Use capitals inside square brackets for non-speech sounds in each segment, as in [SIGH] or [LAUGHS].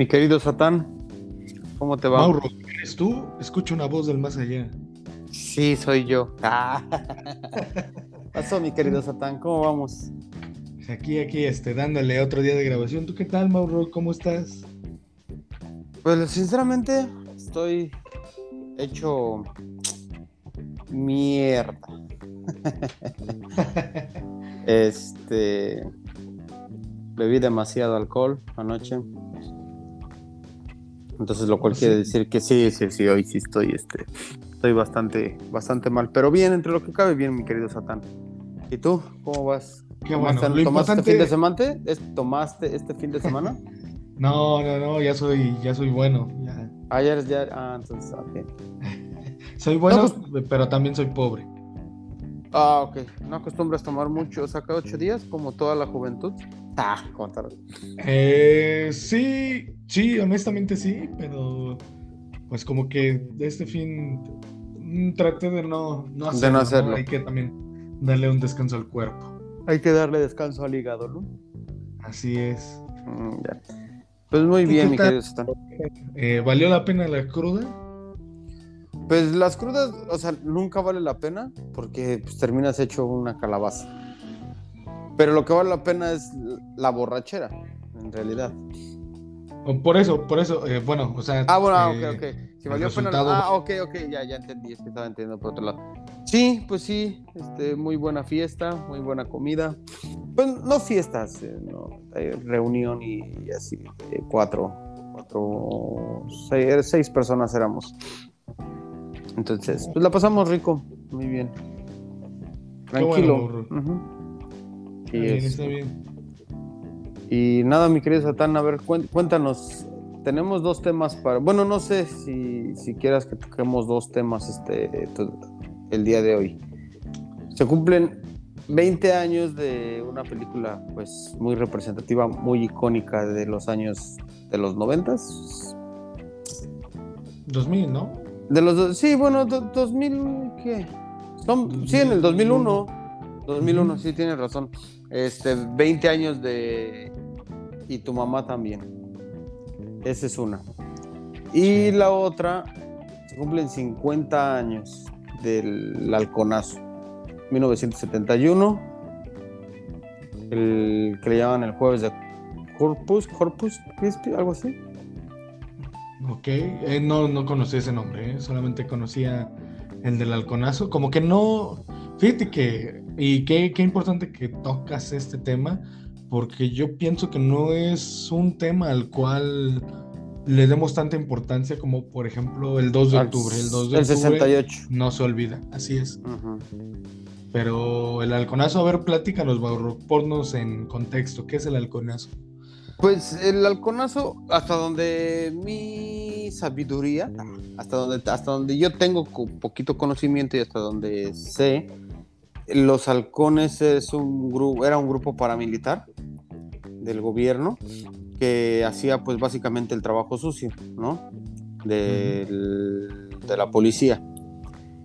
Mi querido Satán, ¿cómo te va? Mauro, ¿eres tú? Escucho una voz del más allá. Sí, soy yo. [LAUGHS] Ah. Pasó, mi querido Satán, ¿cómo vamos? Aquí, aquí, este, dándole otro día de grabación. ¿Tú qué tal, Mauro? ¿Cómo estás? Pues sinceramente estoy hecho mierda. [LAUGHS] este bebí demasiado alcohol anoche. Entonces lo cual quiere decir que sí, sí, sí, hoy sí estoy este estoy bastante bastante mal, pero bien entre lo que cabe bien, mi querido Satán. ¿Y tú cómo vas? Qué bueno. ¿Tomaste, este fin de semana? ¿Tomaste este fin de semana? no, no, no, ya soy ya soy bueno, ya. Ayer ya ah, entonces okay. [LAUGHS] soy bueno, pues pero también soy pobre. Ah, ok. ¿No acostumbras tomar mucho, o sea, cada ocho días, como toda la juventud? Ah, contar. Eh, sí, sí, honestamente sí, pero pues como que de este fin mm, traté de no, no hacerlo. De no hacerlo. Hay que también darle un descanso al cuerpo. Hay que darle descanso al hígado, ¿no? Así es. Mm, pues muy bien, mi querido eh, ¿Valió la pena la cruda? Pues las crudas, o sea, nunca vale la pena porque pues, terminas hecho una calabaza. Pero lo que vale la pena es la borrachera, en realidad. Por eso, por eso, eh, bueno, o sea. Ah, bueno, ah, ok, ok. Si valió pena. Ah, ok, ok, ya, ya entendí, es que estaba entendiendo por otro lado. Sí, pues sí, este, muy buena fiesta, muy buena comida. Pues no fiestas, eh, no, reunión y, así, eh, cuatro, cuatro, seis, seis personas éramos. Entonces, pues la pasamos rico, muy bien. Tranquilo. y, bien, está bien. y nada, mi querido Satán, a ver, cuéntanos. Tenemos dos temas para. Bueno, no sé si, si quieras que toquemos dos temas este el día de hoy. Se cumplen 20 años de una película pues muy representativa, muy icónica de los años de los 90 2000, ¿no? De los dos, sí, bueno, 2000, ¿qué? Son, sí, en el 2001. 2001, sí, tienes razón. Este, 20 años de... Y tu mamá también. Esa es una. Y la otra, se cumplen 50 años del halconazo. 1971. El que le llaman el jueves de Corpus, Corpus Crispy, algo así. Ok, eh, no, no conocí ese nombre, eh, solamente conocía el del halconazo. Como que no. Fíjate que. Y qué, qué importante que tocas este tema, porque yo pienso que no es un tema al cual le demos tanta importancia como, por ejemplo, el 2 de octubre. El 2 de el 68. No se olvida, así es. Pero el halconazo, a ver, platícanos, ponnos en contexto. ¿Qué es el halconazo? Pues el halconazo, hasta donde mi sabiduría, hasta donde, hasta donde yo tengo poquito conocimiento y hasta donde sé, los halcones es un grupo, era un grupo paramilitar del gobierno que hacía pues básicamente el trabajo sucio, ¿no? de la policía.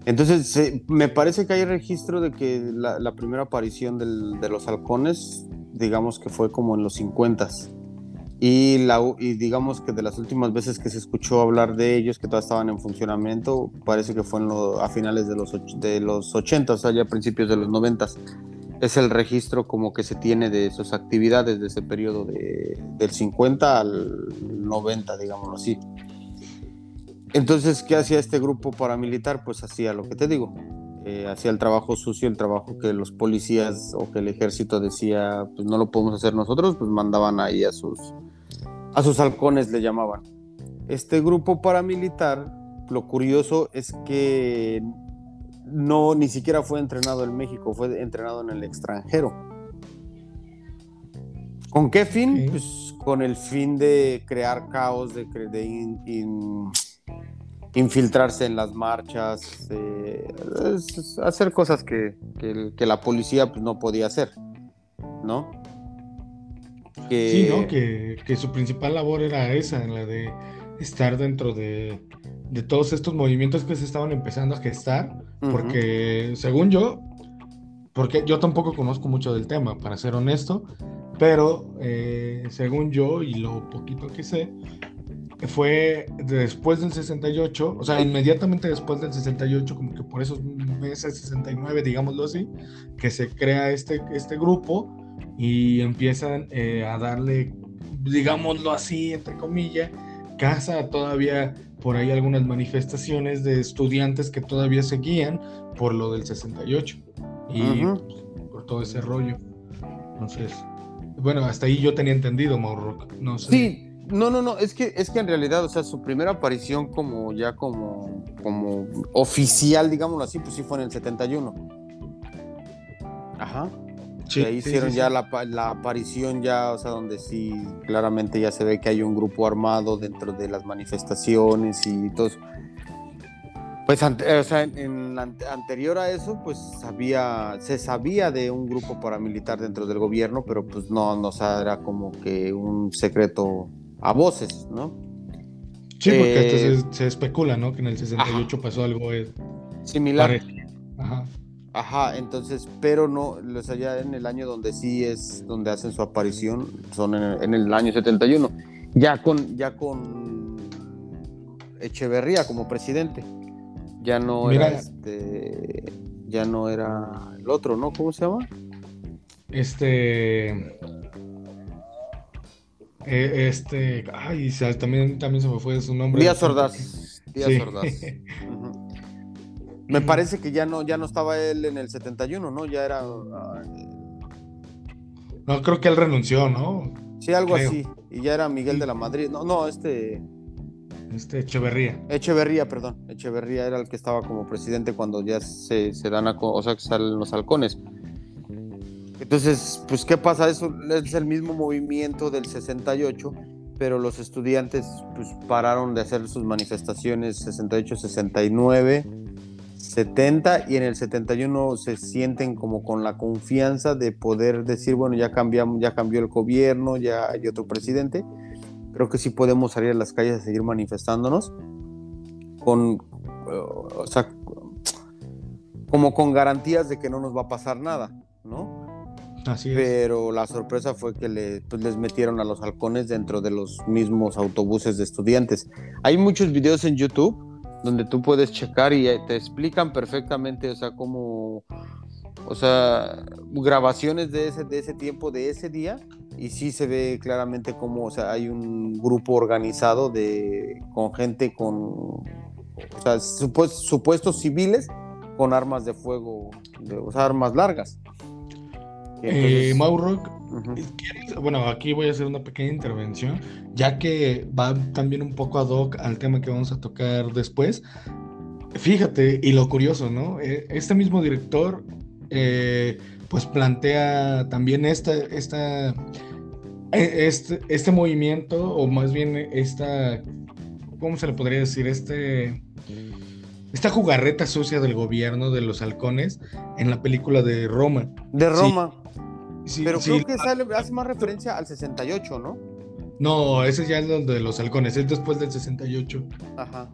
Entonces, me parece que hay registro de que la, primera aparición de los halcones, digamos que fue como en los 50 y, la, y digamos que de las últimas veces que se escuchó hablar de ellos, que todavía estaban en funcionamiento, parece que fue a finales de los, de los 80, o sea, ya principios de los 90. Es el registro como que se tiene de sus actividades de ese periodo de, del 50 al 90, digámoslo así. Entonces, ¿qué hacía este grupo paramilitar? Pues hacía lo que te digo, eh, hacía el trabajo sucio, el trabajo que los policías o que el ejército decía, pues no lo podemos hacer nosotros, pues mandaban ahí a sus, a sus halcones, le llamaban. Este grupo paramilitar, lo curioso es que no ni siquiera fue entrenado en México, fue entrenado en el extranjero. ¿Con qué fin? Pues con el fin de crear caos, de, de infiltrarse en las marchas, eh, hacer cosas que, la policía pues, no podía hacer, ¿no? Sí, ¿no? Que, su principal labor era esa, la de estar dentro de, todos estos movimientos que se estaban empezando a gestar, porque según yo, porque yo tampoco conozco mucho del tema, para ser honesto, pero eh, según yo y lo poquito que sé, fue después del 68, o sea, inmediatamente después del 68, como que por esos meses 69, digámoslo así, que se crea este, este grupo y empiezan eh, a darle, digámoslo así, entre comillas, casa todavía por ahí algunas manifestaciones de estudiantes que todavía seguían por lo del 68 y por todo ese rollo. Entonces, bueno, hasta ahí yo tenía entendido, Mauro. No sé. Sí, no, no, no, es que, es que en realidad, o sea, su primera aparición como ya como, como oficial, digámoslo así, pues sí fue en el 71. Ajá. Sí, ahí hicieron ya La, la, aparición ya, o sea, donde sí claramente ya se ve que hay un grupo armado dentro de las manifestaciones y todo eso. Pues o sea, en, anterior a eso, pues sabía, se sabía de un grupo paramilitar dentro del gobierno, pero pues no, no o era como que un secreto a voces, ¿no? Sí, porque eh, se, especula, ¿no? Que en el 68 pasó algo eh, similar. Ajá, entonces, pero no, o sea, ya en el año donde sí es, donde hacen su aparición, son en el, año 71, ya con, ya con Echeverría como presidente, ya no era este, ya no era el otro, ¿no? ¿Cómo se llama? Este, eh, este, ay, también, también se me fue su nombre. Díaz Ordaz. Díaz Ordaz. [LAUGHS] Me parece que ya no, ya no estaba él en el 71, ¿no? Ya era. No, creo que él renunció, ¿no? Sí, algo así. Y ya era Miguel de la Madrid. No, no, este. Este Echeverría. Echeverría, perdón. Echeverría era el que estaba como presidente cuando ya se, se dan a. O sea, que salen los halcones. Entonces, pues, ¿qué pasa? Eso es el mismo movimiento del 68, pero los estudiantes pues, pararon de hacer sus manifestaciones 68, 69, 70 y en el 71 se sienten como con la confianza de poder decir, bueno, ya cambiamos, ya cambió el gobierno, ya hay otro presidente. Creo que sí podemos salir a las calles a seguir manifestándonos con, o sea, como con garantías de que no nos va a pasar nada, ¿no? Pero la sorpresa fue que pues, les metieron a los halcones dentro de los mismos autobuses de estudiantes. Hay muchos videos en YouTube donde tú puedes checar y eh, te explican perfectamente, o sea, cómo, o sea, grabaciones de ese, de ese tiempo, de ese día, y sí se ve claramente cómo, o sea, hay un grupo organizado de, con gente con, o sea, supuestos civiles con armas de fuego, o sea, armas largas. Eh, Mauro, bueno, aquí voy a hacer una pequeña intervención, ya que va también un poco ad hoc al tema que vamos a tocar después. Fíjate, y lo curioso, ¿no? Eh, este mismo director, eh, pues plantea también esta, esta, e, este, este movimiento, o más bien esta, ¿cómo se le podría decir? Este, esta jugarreta sucia del gobierno de los halcones en la película de Roma. De Roma. Pero creo que sale, hace más referencia al 68, ¿no? No, ese ya es de los halcones, es después del 68. Ajá.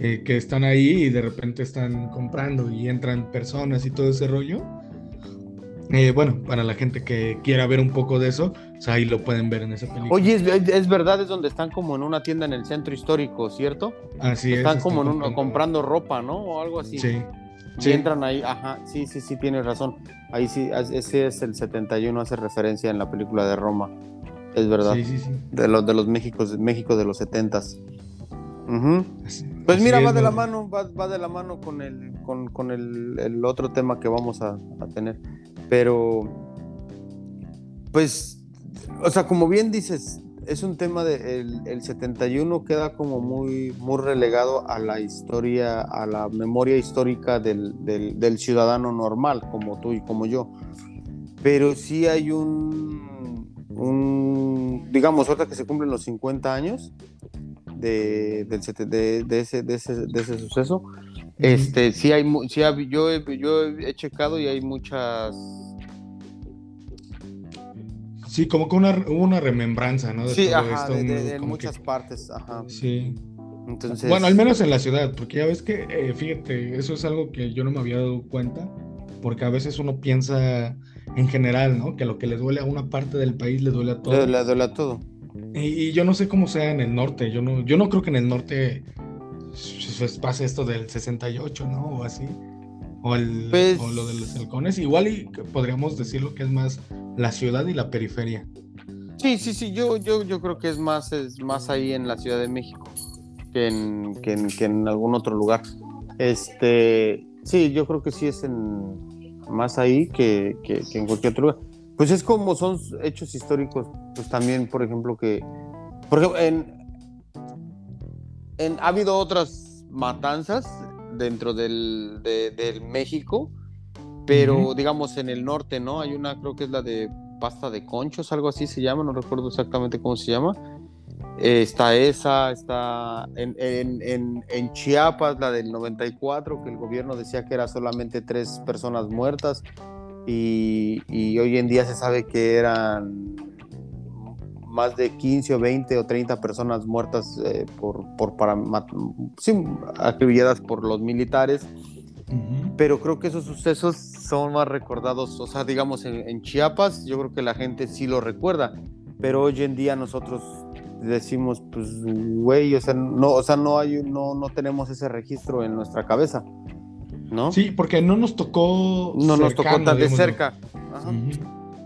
Eh, que están ahí y de repente están comprando y entran personas y todo ese rollo. Eh, bueno, para la gente que quiera ver un poco de eso, ahí lo pueden ver en esa película. Oye, es, verdad, es donde están como en una tienda en el centro histórico, ¿cierto? Así es. Están como en comprando ropa, ¿no? O algo así. Sí. Sí. entran ahí, ajá, sí, sí, sí, tienes razón. Ahí sí, ese es el 71, hace referencia en la película de Roma. Es verdad. Sí, sí, sí. De los de los México, México de los 70 Pues mira, va de la mano, va, de la mano con el, con, el, otro tema que vamos a, a tener. Pero, pues, o sea, como bien dices, es un tema de el, 71 queda como muy, muy relegado a la historia, a la memoria histórica del, ciudadano normal, como tú y como yo. Pero sí hay un, un digamos, ahorita que se cumplen los 50 años de, del, de, ese, de, ese, de ese suceso, este, sí hay, sí yo, yo he checado y hay muchas Sí, como que una, una remembranza, ¿no? De sí, ajá, de, muchas partes, ajá. Sí. Entonces... Bueno, al menos en la ciudad, porque ya ves que, eh, fíjate, eso es algo que yo no me había dado cuenta. porque a veces uno piensa en general, ¿no? Que lo que le duele a una parte del país le duele a todo. Le, duele a todo. Y, yo no sé cómo sea en el norte, yo no, yo no creo que en el norte pase esto del 68, ¿no? O así. O, el, pues o lo de los halcones. Igual y podríamos decirlo que es más la ciudad y la periferia. Sí, sí, sí, yo, yo, yo creo que es más, es más ahí en la Ciudad de México que en, que en, que en algún otro lugar. Este, sí, yo creo que sí es en, más ahí que, que, en cualquier otro lugar. Pues es como son hechos históricos, pues también, por ejemplo, que, por ejemplo, en, en, ha habido otras matanzas dentro del, del México, pero digamos en el norte, ¿no? Hay una, creo que es la de pasta de conchos, algo así se llama, no recuerdo exactamente cómo se llama, eh, está esa, está en, en, en, Chiapas, la del 94, que el gobierno decía que era solamente tres personas muertas y, y, hoy en día se sabe que eran más de 15 o 20 o 30 personas muertas eh, por, por para, sí, acribilladas por los militares. Pero creo que esos sucesos son más recordados, o sea, digamos en, en Chiapas, yo creo que la gente sí lo recuerda, pero hoy en día nosotros decimos, pues, güey, o sea, no, o sea, no hay, no, no tenemos ese registro en nuestra cabeza, ¿no? Sí, porque no nos tocó. No nos tocó tan de cerca.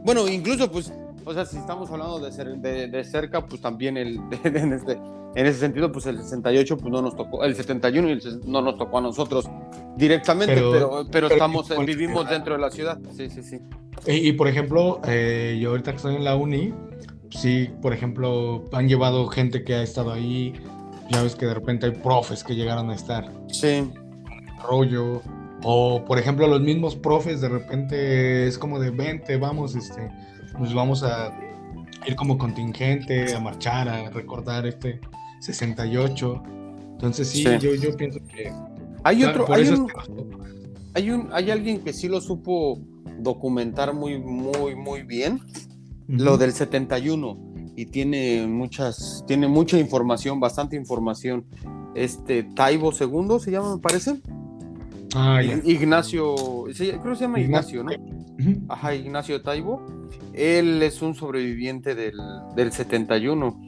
Bueno, incluso, pues, o sea, si estamos hablando de, de, cerca, pues también el, [LAUGHS] en, este, en ese sentido, pues el 68, pues no nos tocó, el 71 no nos tocó a nosotros directamente, pero, pero, estamos, vivimos dentro de la ciudad. Sí, sí, sí. Y, por ejemplo, eh, yo ahorita que estoy en la uni, sí, por ejemplo, han llevado gente que ha estado ahí. Ya ves que de repente hay profes que llegaron a estar. Sí. Rollo. O, por ejemplo, los mismos profes de repente es como de vente, vamos, este, nos vamos a ir como contingente, a marchar, a recordar este 68. Entonces sí, Yo, yo pienso que... Hay otro, hay un, hay un, hay alguien que sí lo supo documentar muy, muy, muy bien, lo del 71 y tiene muchas, tiene mucha información, bastante información. Este Taibo II se llama, me parece. Ah, Ignacio, creo que se llama Ignacio, ¿no? Ajá, Ignacio Taibo. Él es un sobreviviente del, del 71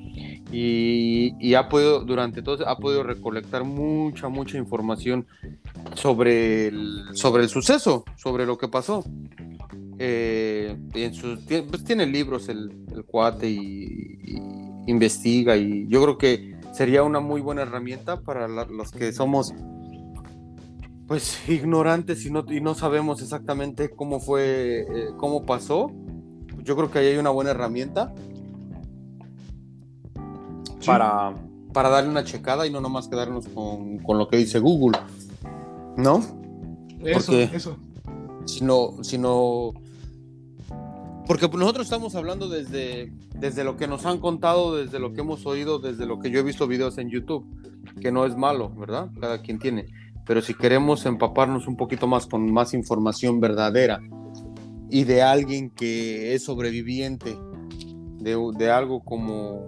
y, y, ha podido, durante todo, ha podido recolectar mucha, mucha información sobre el, sobre el suceso, sobre lo que pasó. Eh, en sus, pues tiene libros el, cuate y, investiga y yo creo que sería una muy buena herramienta para los que somos pues ignorantes y no, y no sabemos exactamente cómo fue, eh, cómo pasó. Yo creo que ahí hay una buena herramienta para, para darle una checada y no nomás quedarnos con, con lo que dice Google, ¿no? Eso, eso. Sino, sino porque nosotros estamos hablando desde, desde lo que nos han contado, desde lo que hemos oído, desde lo que yo he visto videos en YouTube, que no es malo, ¿verdad? Cada quien tiene. Pero si queremos empaparnos un poquito más con más información verdadera y de alguien que es sobreviviente de, algo como,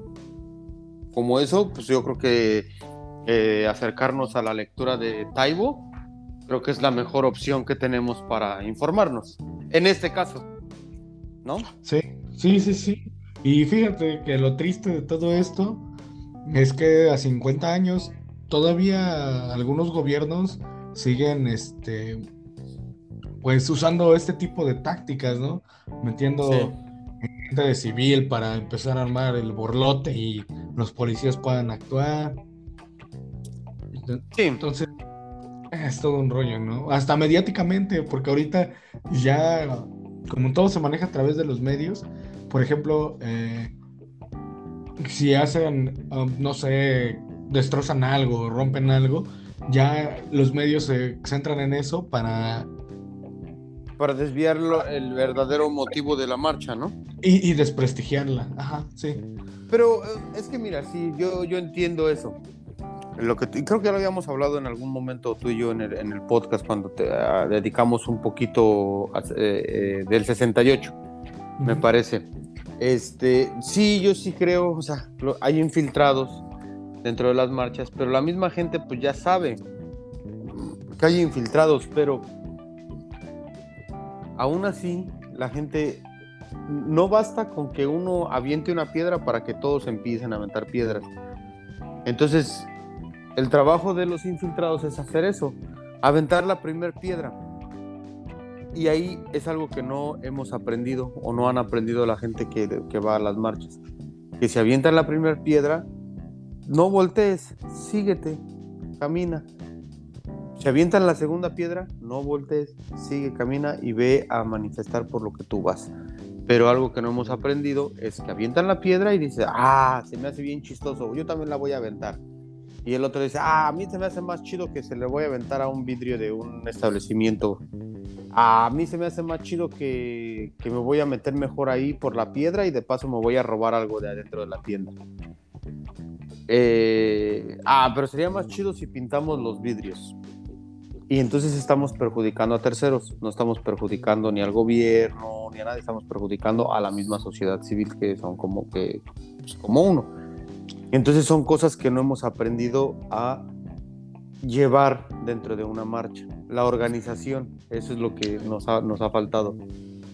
como eso, pues yo creo que eh, acercarnos a la lectura de Taibo, creo que es la mejor opción que tenemos para informarnos. En este caso. ¿no? Sí, sí, sí, sí. Y fíjate que lo triste de todo esto es que a 50 años todavía algunos gobiernos siguen este pues usando este tipo de tácticas, ¿no? Metiendo gente de civil para empezar a armar el borlote y los policías puedan actuar. Sí. Entonces, es todo un rollo, ¿no? Hasta mediáticamente, porque ahorita ya como todo se maneja a través de los medios, por ejemplo, eh, si hacen, um, no sé, destrozan algo, rompen algo, ya los medios se centran en eso para... Para desviar el verdadero motivo de la marcha, ¿no? Y, desprestigiarla, ajá, sí. Pero eh, es que mira, sí, yo, yo entiendo eso. Lo que creo que ya lo habíamos hablado en algún momento tú y yo en el, en el podcast cuando te ah, dedicamos un poquito eh, eh, del 68, me parece. Este, sí, yo sí creo, o sea, hay infiltrados dentro de las marchas, pero la misma gente pues ya sabe que hay infiltrados, pero aún así la gente no basta con que uno aviente una piedra para que todos empiecen a aventar piedras. Entonces, el trabajo de los infiltrados es hacer eso, aventar la primera piedra. Y ahí es algo que no hemos aprendido o no han aprendido la gente que, que va a las marchas. Que si avientan la primera piedra, no voltees, síguete, camina. Si avientan la segunda piedra, no voltees, sigue, camina y ve a manifestar por lo que tú vas. Pero algo que no hemos aprendido es que avientan la piedra y dice, ah, se me hace bien chistoso, yo también la voy a aventar. Y el otro dice, ah, a mí se me hace más chido que se le voy a aventar a un vidrio de un establecimiento. A mí se me hace más chido que, que me voy a meter mejor ahí por la piedra y de paso me voy a robar algo de adentro de la tienda. Eh, ah, pero sería más chido si pintamos los vidrios. Y entonces estamos perjudicando a terceros, no estamos perjudicando ni al gobierno ni a nadie, estamos perjudicando a la misma sociedad civil que son como que pues, como uno. Entonces son cosas que no hemos aprendido a llevar dentro de una marcha. La organización, eso es lo que nos ha, nos ha faltado.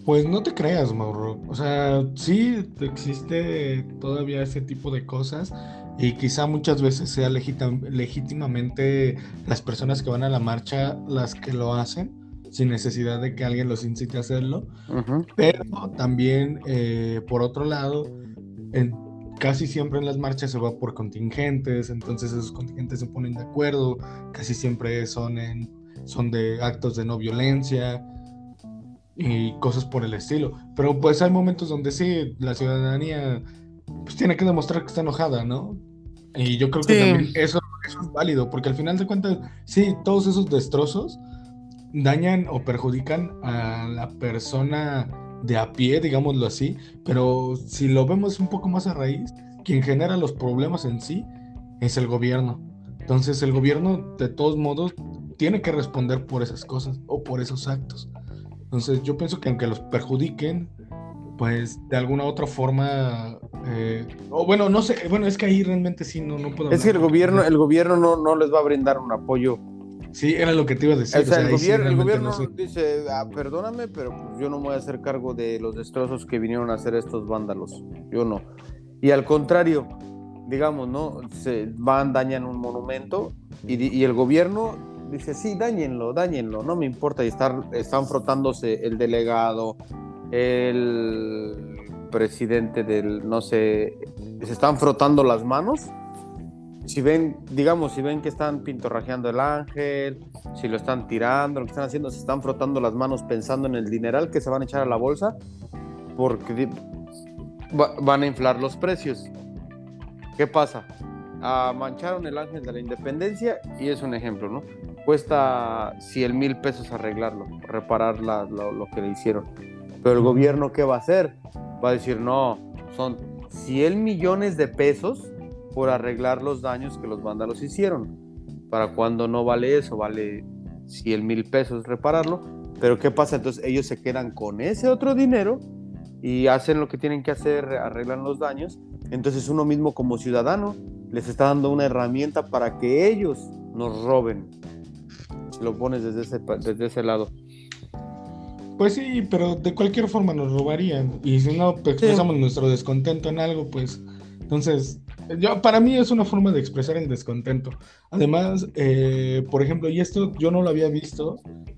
Pues no te creas, Mauro. O sea, sí existe todavía ese tipo de cosas y quizá muchas veces sea legítimamente las personas que van a la marcha las que lo hacen sin necesidad de que alguien los incite a hacerlo. Pero también, eh, por otro lado, en, casi siempre en las marchas se va por contingentes, entonces esos contingentes se ponen de acuerdo, casi siempre son, en, son de actos de no violencia y cosas por el estilo. Pero pues hay momentos donde sí, la ciudadanía pues tiene que demostrar que está enojada, ¿no? Y yo creo que también eso, es válido, porque al final de cuentas, sí, todos esos destrozos dañan o perjudican a la persona de a pie, digámoslo así, pero si lo vemos un poco más a raíz, quien genera los problemas en sí es el gobierno. Entonces el gobierno, de todos modos, tiene que responder por esas cosas o por esos actos. Entonces yo pienso que aunque los perjudiquen, pues de alguna otra forma, eh, o bueno, no sé, bueno, es que ahí realmente sí no, no puedo... Es que el gobierno, el gobierno no, no les va a brindar un apoyo. Sí, era lo que te iba a decir. O sea, el, gobierno, el gobierno dice, ah, perdóname, pero pues yo no me voy a hacer cargo de los destrozos que vinieron a hacer estos vándalos. Yo no. Y al contrario, digamos, ¿no? Se van, dañan un monumento y, y el gobierno dice, sí, dañenlo, dañenlo, no me importa. Y estar, están frotándose el delegado, el presidente del, no sé, se están frotando las manos. Si ven, digamos, si ven que están pintorrajeando el ángel, si lo están tirando, lo que están haciendo, se están frotando las manos pensando en el dineral que se van a echar a la bolsa, porque van a inflar los precios. ¿Qué pasa? Ah, mancharon el ángel de la independencia y es un ejemplo, ¿no? Cuesta 100 mil pesos arreglarlo, reparar lo que le hicieron pero el gobierno, ¿qué va a hacer? Va a decir, no, son 100 millones de pesos por arreglar los daños que los vándalos hicieron. ¿Para cuando no vale eso? Vale 100 mil pesos repararlo. Pero ¿qué pasa? Entonces ellos se quedan con ese otro dinero y hacen lo que tienen que hacer, arreglan los daños. Entonces uno mismo como ciudadano les está dando una herramienta para que ellos nos roben. Si lo pones desde ese, desde ese lado. Pues sí, pero de cualquier forma nos robarían. Y si no expresamos nuestro descontento en algo, pues entonces, yo, para mí es una forma de expresar el descontento. Además, eh, por ejemplo, y esto yo no lo había visto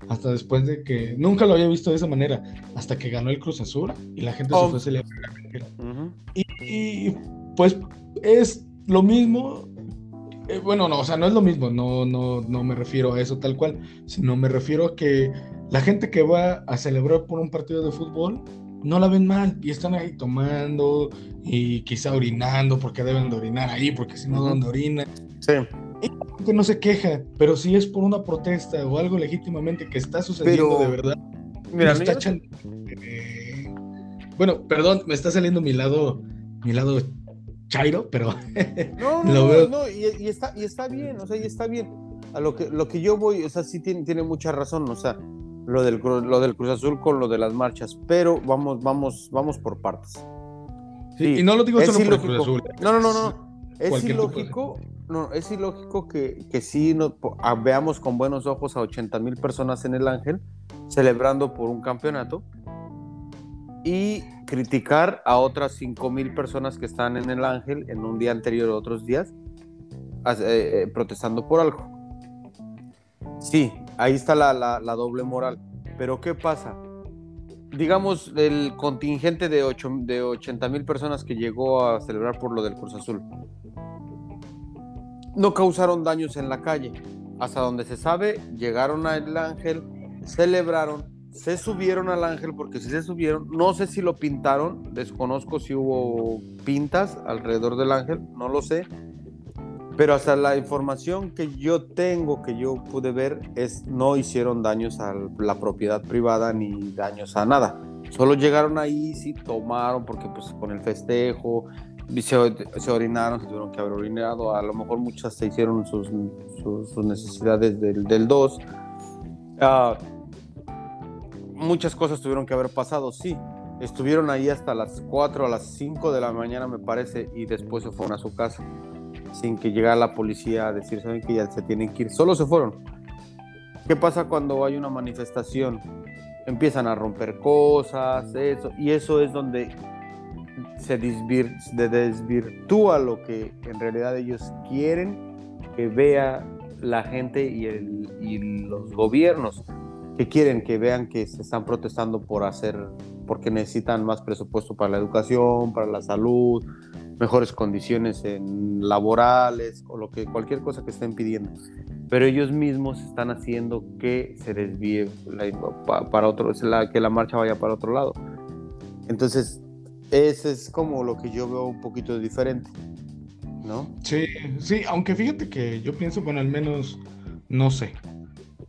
hasta después de que, nunca lo había visto de esa manera, hasta que ganó el Cruz Azul y la gente se oh. fue a celebrar. y, pues es lo mismo. Eh, bueno, no, o sea, no es lo mismo, no, no, no me refiero a eso tal cual, sino me refiero a que la gente que va a celebrar por un partido de fútbol no la ven mal y están ahí tomando y quizá orinando porque deben de orinar ahí, porque si no, ¿dónde orinan? Sí. Y que no se queja, pero si es por una protesta o algo legítimamente que está sucediendo de verdad, mira, está eh, bueno, perdón, me está saliendo mi lado, mi lado chairo, pero [LAUGHS] no, [LAUGHS] no, no, y, está, y está bien, o sea, y está bien. A lo que, lo que yo voy, o sea, sí tiene, tiene mucha razón, o sea, lo del, lo del Cruz Azul con lo de las marchas, pero vamos, vamos, vamos por partes. Sí, y no lo digo solo por Cruz Azul. No, no, no, no. Es ilógico, no, es ilógico que, que sí no, veamos con buenos ojos a 80 mil personas en el Ángel celebrando por un campeonato y criticar a otras 5 mil personas que están en el Ángel en un día anterior o otros días eh, eh, protestando por algo. Sí, ahí está la, la, doble moral. Pero ¿qué pasa? Digamos, el contingente de, 8, de 80 mil personas que llegó a celebrar por lo del Cruz Azul no causaron daños en la calle. Hasta donde se sabe, llegaron al ángel, celebraron, se subieron al ángel, porque si se subieron, no sé si lo pintaron, desconozco si hubo pintas alrededor del ángel, no lo sé. Pero hasta la información que yo tengo, que yo pude ver, es no hicieron daños a la propiedad privada ni daños a nada. Solo llegaron ahí, sí tomaron, porque pues con el festejo, se, orinaron, se tuvieron que haber orinado, a lo mejor muchas se hicieron sus, sus, necesidades del 2. Ah, muchas cosas tuvieron que haber pasado, sí. Estuvieron ahí hasta las 4 a las 5 de la mañana, me parece, y después se fueron a su casa, sin que llegara la policía a decir, saben que ya se tienen que ir. Solo se fueron. ¿Qué pasa cuando hay una manifestación? Empiezan a romper cosas, eso, y eso es donde se desvirtúa lo que en realidad ellos quieren que vea la gente y, el, y los gobiernos que quieren que vean que se están protestando por hacer, porque necesitan más presupuesto para la educación, para la salud, mejores condiciones en laborales o lo que cualquier cosa que estén pidiendo. Pero ellos mismos están haciendo que se desvíe para otro, que la marcha vaya para otro lado. Entonces, ese es como lo que yo veo un poquito diferente, ¿no? Sí, sí, aunque fíjate que yo pienso, bueno, al menos, no sé,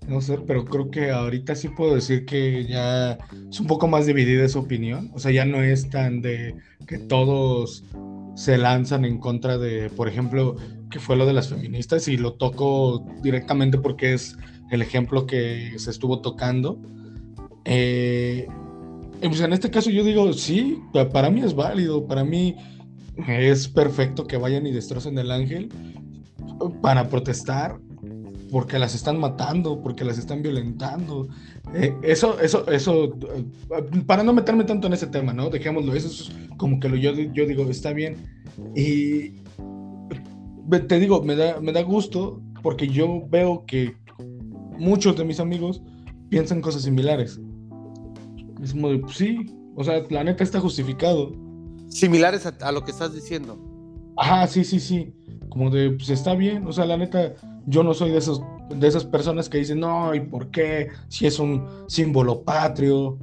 no sé, pero creo que ahorita sí puedo decir que ya es un poco más dividida esa opinión, o sea, ya no es tan de que todos se lanzan en contra de, por ejemplo, que fue lo de las feministas y lo toco directamente porque es el ejemplo que se estuvo tocando. Eh, pues en este caso yo digo, sí, para mí es válido, para mí es perfecto que vayan y destrocen el ángel para protestar porque las están matando, porque las están violentando. Eh, eso, eso, eso, para no meterme tanto en ese tema, ¿no? Dejémoslo, eso es como que lo, yo, yo digo, está bien. Y te digo, me da, me da gusto porque yo veo que muchos de mis amigos piensan cosas similares. Es como de, pues sí, o sea, la neta está justificado. Similares a, lo que estás diciendo. Ajá, sí, sí, sí. Como de, pues está bien, o sea, la neta, yo no soy de, esos, de esas personas que dicen, no, ¿y por qué? Si es un símbolo patrio.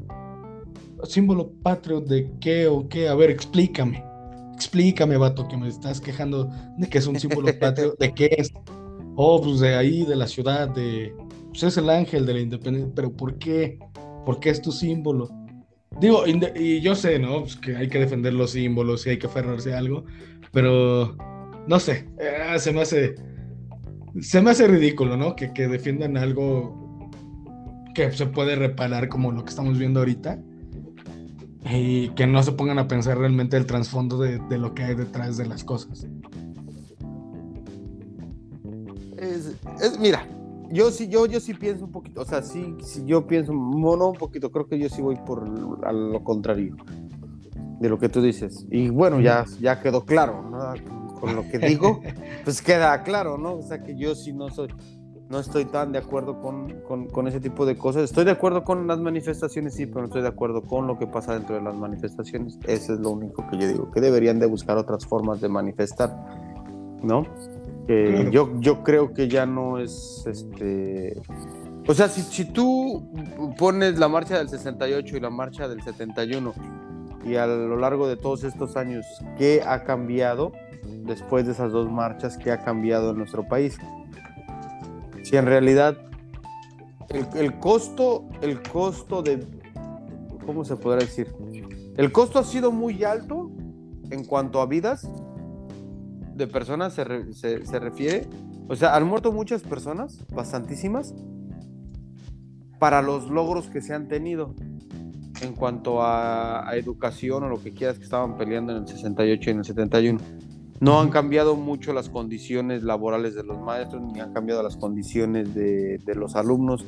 ¿Símbolo patrio de qué o qué? A ver, explícame. Explícame, vato, que me estás quejando de que es un símbolo [LAUGHS] patrio. ¿De qué es? Oh, pues de ahí, de la ciudad, de... Pues es el ángel de la independencia. ¿Pero por qué? porque es tu símbolo. Digo, y yo sé, ¿no? Pues que hay que defender los símbolos y hay que aferrarse a algo, pero no sé, eh, se me hace, se me hace ridículo, ¿no? Que, que defiendan algo que se puede reparar como lo que estamos viendo ahorita y que no se pongan a pensar realmente el trasfondo de, de, lo que hay detrás de las cosas. Es, mira, yo sí, yo, yo sí pienso un poquito, o sea, sí, sí yo pienso, no un poquito, creo que yo sí voy por a lo contrario de lo que tú dices. Y bueno, ya, ya quedó claro, ¿no? Con lo que [LAUGHS] digo, pues queda claro, ¿no? O sea, que yo sí no soy, no estoy tan de acuerdo con, con, con, ese tipo de cosas. Estoy de acuerdo con las manifestaciones, sí, pero no estoy de acuerdo con lo que pasa dentro de las manifestaciones. Eso es lo único que yo digo, que deberían de buscar otras formas de manifestar, ¿no? yo, yo creo que ya no es este. O sea, si, si tú pones la marcha del 68 y la marcha del 71 y a lo largo de todos estos años, ¿qué ha cambiado después de esas dos marchas? ¿Qué ha cambiado en nuestro país? Si en realidad el, costo, el costo de, ¿cómo se podrá decir? El costo ha sido muy alto en cuanto a vidas, de personas se, se, refiere. O sea, han muerto muchas personas, bastantísimas, para los logros que se han tenido en cuanto a, educación o lo que quieras que estaban peleando en el 68 y en el 71. No han cambiado mucho las condiciones laborales de los maestros, ni han cambiado las condiciones de, de los alumnos.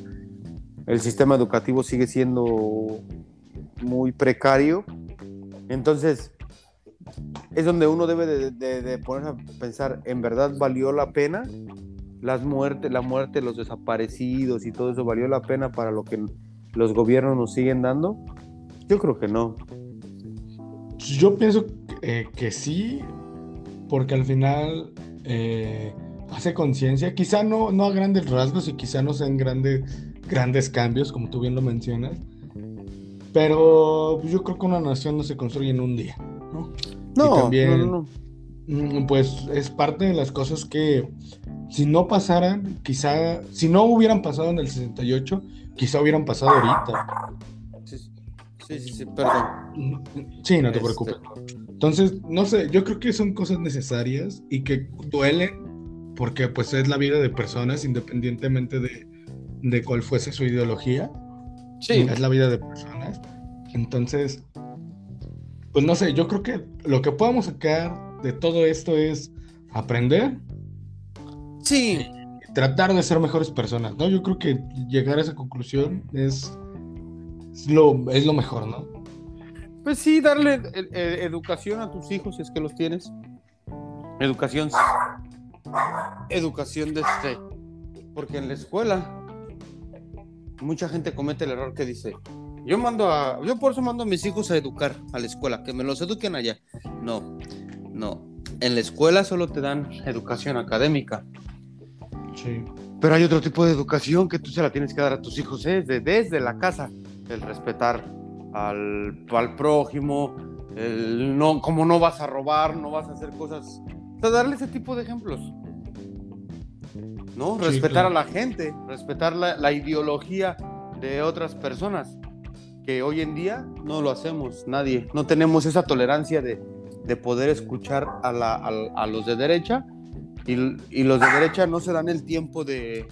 el sistema educativo sigue siendo muy precario. Entonces, es donde uno debe de, de, de ponerse a pensar, ¿en verdad valió la pena? Las muertes, la muerte de los desaparecidos y todo eso, ¿valió la pena para lo que los gobiernos nos siguen dando? Yo creo que no. Yo pienso eh, que sí, porque al final eh, hace conciencia, quizá no, no a grandes rasgos y quizá no sean grandes, grandes cambios, como tú bien lo mencionas, pero yo creo que una nación no se construye en un día, ¿no? No, Y también, no, no, no. mm, Pues es parte de las cosas que si no pasaran, quizá, si no hubieran pasado en el 68, quizá hubieran pasado ahorita. Sí, sí, sí, sí, perdón. Sí, no te Este- preocupes. Entonces, no sé, yo creo que son cosas necesarias y que duelen porque pues es la vida de personas independientemente de, de cuál fuese su ideología. Sí, Es la vida de personas. Entonces, pues no sé, yo creo que lo que podamos sacar de todo esto es aprender sí, y tratar de ser mejores personas, ¿no? Yo creo que llegar a esa conclusión es, es, lo, es lo mejor, ¿no? Pues sí, darle eh, eh, educación a tus hijos si es que los tienes. Educación. Educación de este. Porque en la escuela mucha gente comete el error que dice, yo mando a, yo por eso mando a mis hijos a educar a la escuela, que me los eduquen allá. No, no. En la escuela solo te dan educación académica. Sí. Pero hay otro tipo de educación que tú se la tienes que dar a tus hijos ¿eh? desde, desde la casa. El respetar al, al prójimo, el no, como no vas a robar, no vas a hacer cosas. O sea, darle ese tipo de ejemplos. ¿No? Sí, respetar claro. a la gente, respetar la, la ideología de otras personas, que hoy en día no lo hacemos, nadie. No tenemos esa tolerancia de, de poder escuchar a, la- a- a los de derecha y, y los de derecha no se dan el tiempo de,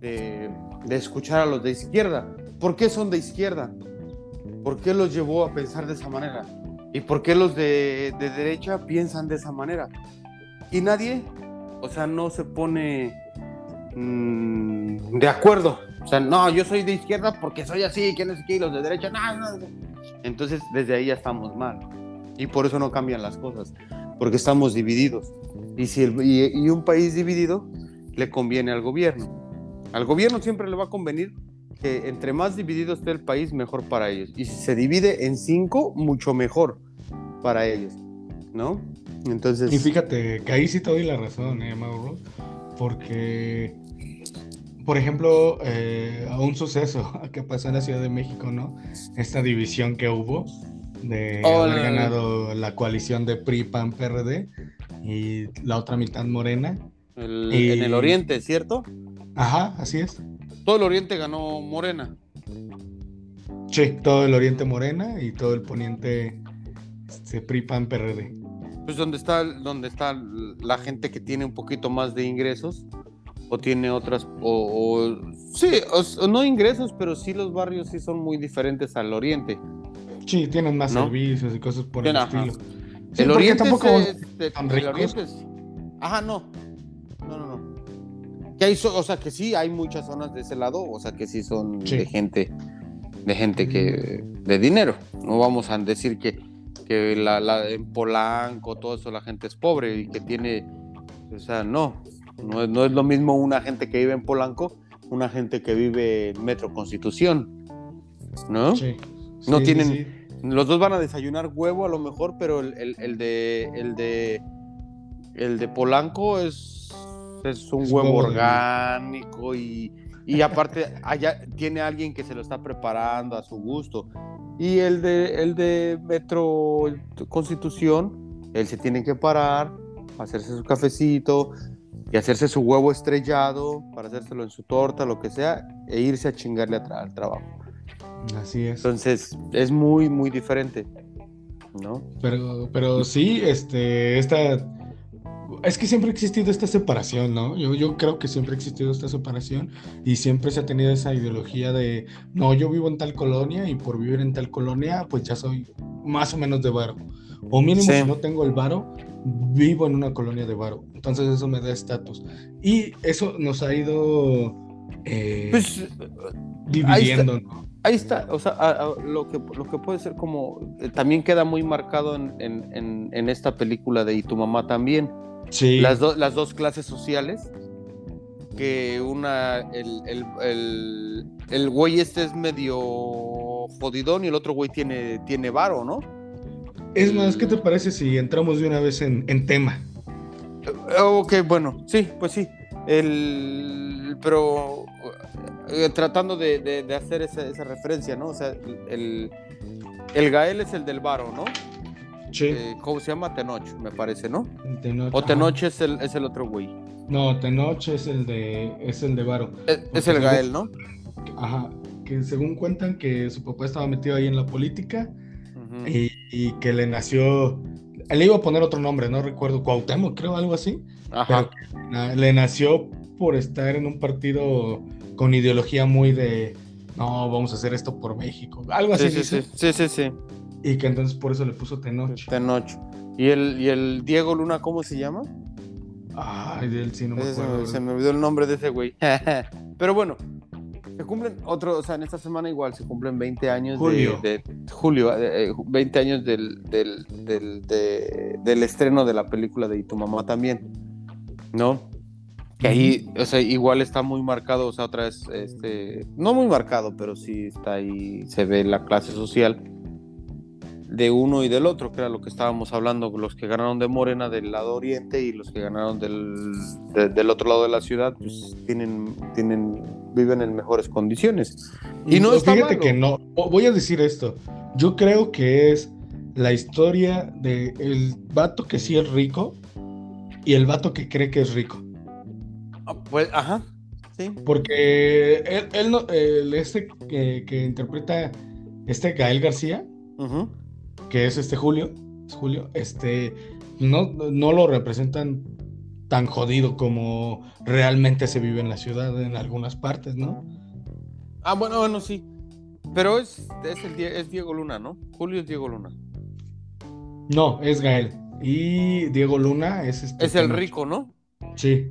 de- de escuchar a los de izquierda. ¿Por qué son de izquierda? ¿Por qué los llevó a pensar de esa manera? ¿Y por qué los de, de derecha piensan de esa manera? Y nadie, o sea, no se pone mm, de acuerdo. O sea, no, yo soy de izquierda porque soy así, sé qué, y los de derecha, no, no. Entonces, desde ahí ya estamos mal. Y por eso no cambian las cosas, porque estamos divididos. Y, si el- y un país dividido le conviene al gobierno. Al gobierno siempre le va a convenir que entre más dividido esté el país, mejor para ellos. Y si se divide en cinco, mucho mejor para ellos. ¿No? Entonces... Y fíjate que ahí sí te doy la razón, ¿eh, Mauro? Porque, por ejemplo, eh, a un suceso [LAUGHS] que pasó en la Ciudad de México, ¿no? Esta división que hubo de Oh, haber ganado la coalición de PRI, PAN, PRD y la otra mitad morena. el- y- En el oriente, ¿cierto? Ajá, así es. Todo el oriente ganó Morena. Sí, todo el oriente morena y todo el poniente este, PRI, PAN, PRD. Pues donde está, donde está la gente que tiene un poquito más de ingresos o tiene otras, o, o- sí, o- no ingresos, pero sí los barrios sí son muy diferentes al oriente. Sí, tienen más ¿No? servicios y cosas por el ajá. estilo. Sí, el oriente tampoco es, son el oriente es- ajá, no. Que hay, o sea, que sí hay muchas zonas de ese lado, o sea, que sí son Sí. de gente, de gente que, de dinero. No vamos a decir que, que la, la- en Polanco, todo eso, la gente es pobre y que tiene, o sea, no, no, es- no es lo mismo una gente que vive en Polanco, una gente que vive en Metro Constitución, ¿no? Sí. No tienen- sí. Los dos van a desayunar huevo a lo mejor, pero el, el- el de el de el de Polanco es, es un Es huevo, orgánico y, y aparte [LAUGHS] allá tiene alguien que se lo está preparando a su gusto. Y el de el de Metro Constitución, él se tiene que parar, hacerse su cafecito y hacerse su huevo estrellado para hacérselo en su torta, lo que sea, e irse a chingarle al trabajo. Así es. Entonces, es muy, muy diferente, ¿no? Pero, pero sí, este, esta. Es que siempre ha existido esta separación, ¿no? Yo, yo creo que siempre ha existido esta separación y siempre se ha tenido esa ideología de, no, yo vivo en tal colonia y por vivir en tal colonia, pues ya soy más o menos de varo. O mínimo, Sí. si no tengo el varo, vivo en una colonia de varo. Entonces eso me da estatus. Y eso nos ha ido... eh, Pues dividiendo. Ahí está, o sea, lo, que, lo que puede ser como, eh, también queda muy marcado en, en, en, esta película de Y tu mamá también. Sí. Las, las dos clases sociales, que una, el, el, el, el, güey este es medio jodidón y el otro güey tiene, tiene varo, ¿no? Es más, ¿qué te parece si entramos de una vez en, en tema? Eh, ok, bueno, sí, pues sí. El, pero eh, tratando de, de, hacer esa, esa, referencia, ¿no? O sea, el, el Gael es el del Varo, ¿no? Sí. Eh, ¿Cómo se llama? Tenoch, me parece, ¿no? Tenoch, o Tenoch es el, es el otro güey. No, Tenoch es el de es el de Varo. Es, es el Gael, ¿no? Ajá. Que según cuentan que su papá estaba metido ahí en la política uh -huh. y, y, que le nació. Le iba a poner otro nombre, no recuerdo, Cuauhtémoc, creo, algo así. Ajá. Pero le nació por estar en un partido con ideología muy de no, vamos a hacer esto por México, algo así. Sí, sí, sí, sí, sí, Y que entonces por eso le puso Tenoch. Tenoch. ¿Y el, ¿Y el Diego Luna cómo se llama? Ay, de él sí no me acuerdo. Se, se me olvidó el nombre de ese güey. [LAUGHS] Pero bueno, se cumplen otro, o sea, en esta semana igual se cumplen 20 años julio. de, de julio, eh, 20 años del, del, del, de, del estreno de la película de Y tu mamá también, ¿no? Que ahí, o sea, igual está muy marcado, o sea, otra vez, este, no muy marcado, pero sí está ahí, se ve la clase social de uno y del otro, que era lo que estábamos hablando, los que ganaron de Morena del lado oriente y los que ganaron del, de, del otro lado de la ciudad, pues tienen, tienen, viven en mejores condiciones. Y no, no está fíjate malo. que no, voy a decir esto, yo creo que es la historia de el vato que sí es rico y el vato que cree que es rico. Pues, ajá, sí. Porque él, él no, el este que, que, interpreta este Gael García, uh -huh. Que es este Julio, es Julio, este, no, no lo representan tan jodido como realmente se vive en la ciudad en algunas partes, ¿no? Ah, bueno, bueno, sí. Pero es, es, el, es Diego Luna, ¿no? Julio es Diego Luna. No, es Gael. Y Diego Luna es este. Es el rico, ¿no? Sí.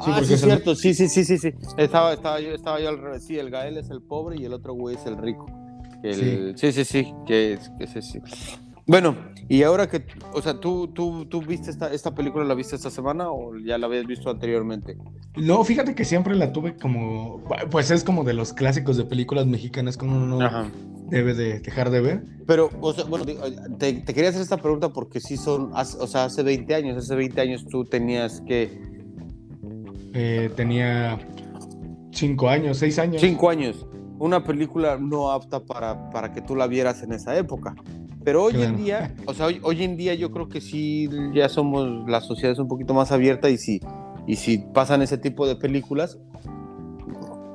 Sí, ah, sí, es cierto, el... sí, sí, sí, sí, sí. Estaba, estaba, yo, estaba yo al revés. Sí, el Gael es el pobre y el otro güey es el rico. El... Sí. sí, sí, sí, que, que sí, sí. Bueno, y ahora que, o sea, ¿tú, tú, tú viste esta, esta película, la viste esta semana o ya la habías visto anteriormente? No, fíjate que siempre la tuve como, pues es como de los clásicos de películas mexicanas que uno no Ajá. debe de dejar de ver. Pero, o sea, bueno, te, te, quería hacer esta pregunta porque sí son, o sea, hace 20 años, hace 20 años tú tenías que eh, tenía cinco años, seis años. Cinco años. Una película no apta para, para que tú la vieras en esa época. Pero hoy claro. en día, o sea, hoy, hoy, en día yo creo que sí ya somos, la sociedad es un poquito más abierta y si, y si pasan ese tipo de películas,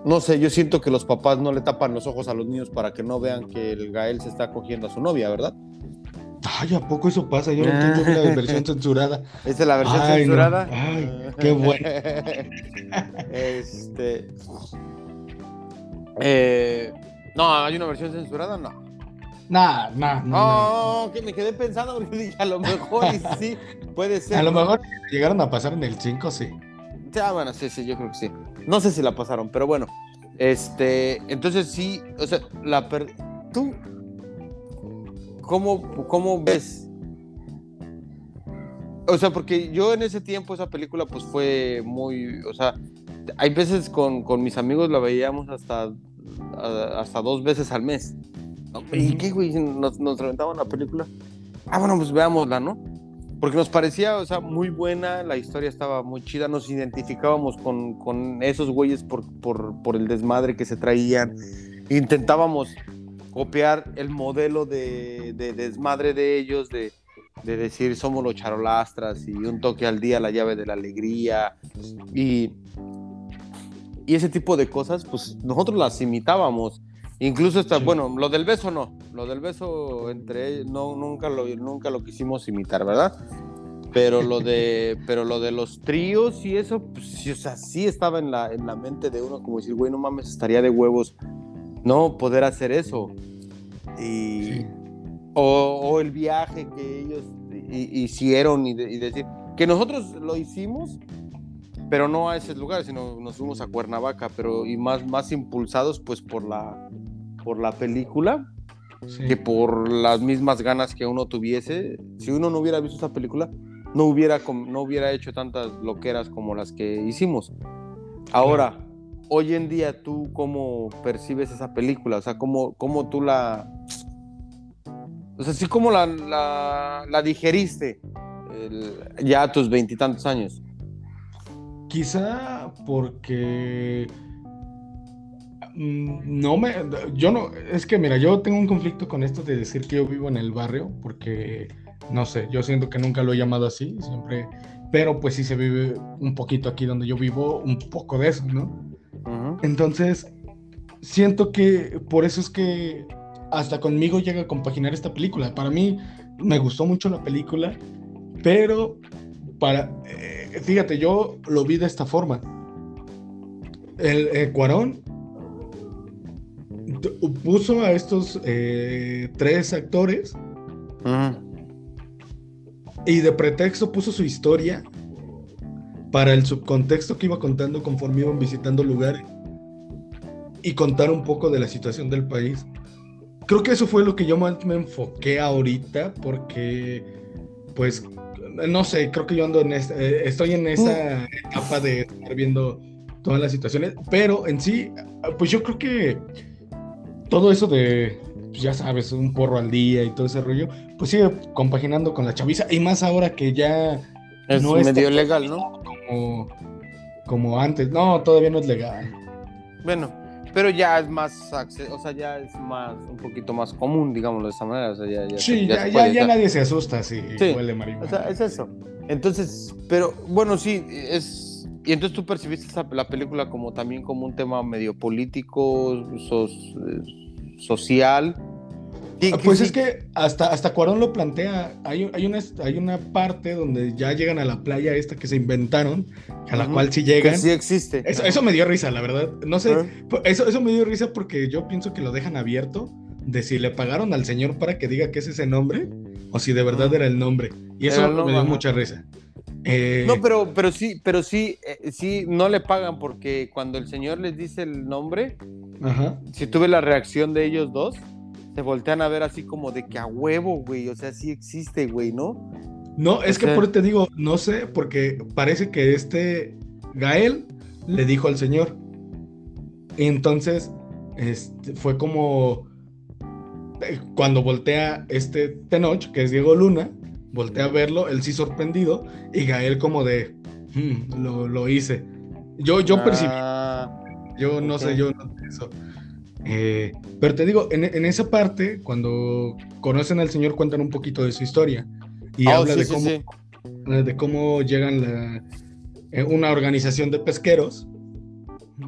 no sé, yo siento que los papás no le tapan los ojos a los niños para que no vean que el Gael se está cogiendo a su novia, ¿verdad? Ay, ¿a poco eso pasa? Yo no [LAUGHS] tengo la versión censurada. ¿Esa es la versión Ay, censurada? No. Ay, qué bueno. [LAUGHS] este. Eh, no, ¿hay una versión censurada? No. Nah, nah, no. Oh, nah. que me quedé pensando porque dije, a lo mejor y sí, puede ser. A lo mejor llegaron a pasar en el 5, sí. Ah, bueno, sí, sí, yo creo que sí. No sé si la pasaron, pero bueno. Este, entonces sí, o sea, la per... tú ¿Cómo, ¿Cómo ves? O sea, porque yo en ese tiempo esa película pues fue muy, o sea, hay veces con, con mis amigos la veíamos hasta, hasta dos veces al mes. ¿Y qué, güey? Nos, nos reventaban la película. Ah, bueno, pues veámosla, ¿no? Porque nos parecía, o sea, muy buena, la historia estaba muy chida, nos identificábamos con, con esos güeyes por, por, por el desmadre que se traían. Intentábamos copiar el modelo de, de desmadre de ellos, de, de, decir somos los charolastras y un toque al día, la llave de la alegría y, y ese tipo de cosas, pues nosotros las imitábamos. Incluso está, sí. bueno, lo del beso no, lo del beso entre ellos no, nunca lo, nunca lo quisimos imitar, ¿verdad? Pero lo de, [LAUGHS] pero lo de los tríos y eso, pues, sí, o sea, sí estaba en la, en la mente de uno, como decir, güey, no mames, estaría de huevos no poder hacer eso. Y, sí. o, o, el viaje que ellos hicieron y, de, y, decir que nosotros lo hicimos, pero no a esos lugares, sino nos fuimos a Cuernavaca, pero y más, más impulsados pues por la, por la película Sí. que por las mismas ganas que uno tuviese. Si uno no hubiera visto esa película, no hubiera, no hubiera hecho tantas loqueras como las que hicimos. Ahora, hoy en día, ¿tú cómo percibes esa película? O sea, ¿cómo, cómo tú la... O sea, sí, ¿cómo la, la, la digeriste el- ya a tus veintitantos años? Quizá porque mm, no me, yo no, es que mira, yo tengo un conflicto con esto de decir que yo vivo en el barrio, porque no sé, yo siento que nunca lo he llamado así, siempre, pero pues sí se vive un poquito aquí donde yo vivo, un poco de eso, ¿no? Entonces, siento que por eso es que hasta conmigo llega a compaginar esta película. Para mí me gustó mucho la película, pero para, eh, fíjate, yo lo vi de esta forma. El eh, Cuarón puso a estos eh, tres actores y de pretexto puso su historia para el subcontexto que iba contando conforme iban visitando lugares y contar un poco de la situación del país. Creo que eso fue lo que yo más me enfoqué ahorita porque, pues, no sé, creo que yo ando en esta, eh, estoy en esa etapa de estar viendo todas las situaciones, pero en sí, pues yo creo que todo eso de, pues ya sabes, un porro al día y todo ese rollo, pues sigue compaginando con la chaviza y más ahora que ya Es no es medio legal, ¿no? como, como antes. No, todavía no es legal. Bueno, pero ya es más, o sea, ya es más, un poquito más común, digámoslo de esa manera. O sea, ya, ya, Sí, ya, ya, ya nadie se asusta si Sí, huele marihuana. O sea, es eso. Entonces, pero bueno, sí, es. Y entonces tú percibiste esa- la película como también como un tema medio político, sos- eh, social. Ah, Pues sí, es que hasta, hasta Cuarón lo plantea. Hay, hay, una, hay una parte donde ya llegan a la playa esta que se inventaron, a la cual sí que llegan. sí existe. Eso, eso me dio risa, la verdad. No sé, eso, eso me dio risa porque yo pienso que lo dejan abierto de si le pagaron al señor para que diga que es ese nombre o si de verdad era el nombre. Y eso el me nombre, dio mucha risa. Eh, No, pero, pero sí, pero sí, eh, sí, no le pagan porque cuando el señor les dice el nombre, si tuve la reacción de ellos dos, se voltean a ver así como de que a huevo, güey, o sea, sí existe, güey, ¿no? No, es O que sea- por eso te digo, no sé, porque parece que este Gael le dijo al señor. Y entonces, este, fue como eh, cuando voltea este Tenoch, que es Diego Luna, voltea a verlo, él sí sorprendido, y Gael como de, "Hmm, lo, lo hice. Yo, yo percibí, Ah, yo no sé, yo noté eso. Eh, pero te digo, en, en esa parte, cuando conocen al señor, cuentan un poquito de su historia. Y oh, habla sí, de sí, cómo sí. de cómo llegan la, eh, una organización de pesqueros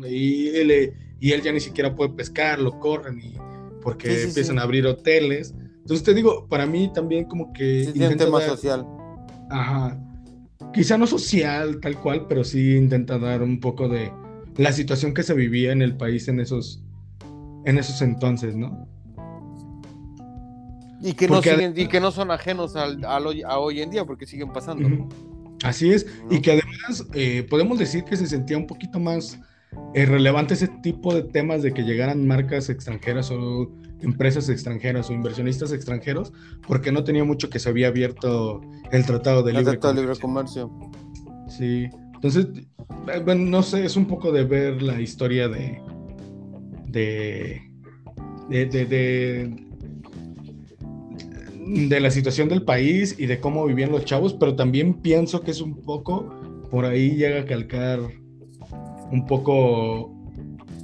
y él, y él ya ni siquiera puede pescar, lo corren y porque empiezan a abrir hoteles. Entonces te digo, para mí también como que un intenta tema dar- social. ajá, quizá no social tal cual, pero sí intenta dar un poco de la situación que se vivía en el país en esos en esos entonces, ¿no? Y que, no Porque siguen, y que no son ajenos al, al hoy, a hoy en día, porque siguen pasando. Así es, ¿No? y que además eh, podemos decir que se sentía un poquito más eh, relevante ese tipo de temas de que llegaran marcas extranjeras o empresas extranjeras o inversionistas extranjeros, porque no tenía mucho que se había abierto el Tratado de El Libre Tratado de Libre Comercio. Comercio. Sí, entonces, eh, bueno, no sé, es un poco de ver la historia de. De. de. de, de, de la situación del país y de cómo vivían los chavos, pero también pienso que es un poco. por ahí llega a calcar un poco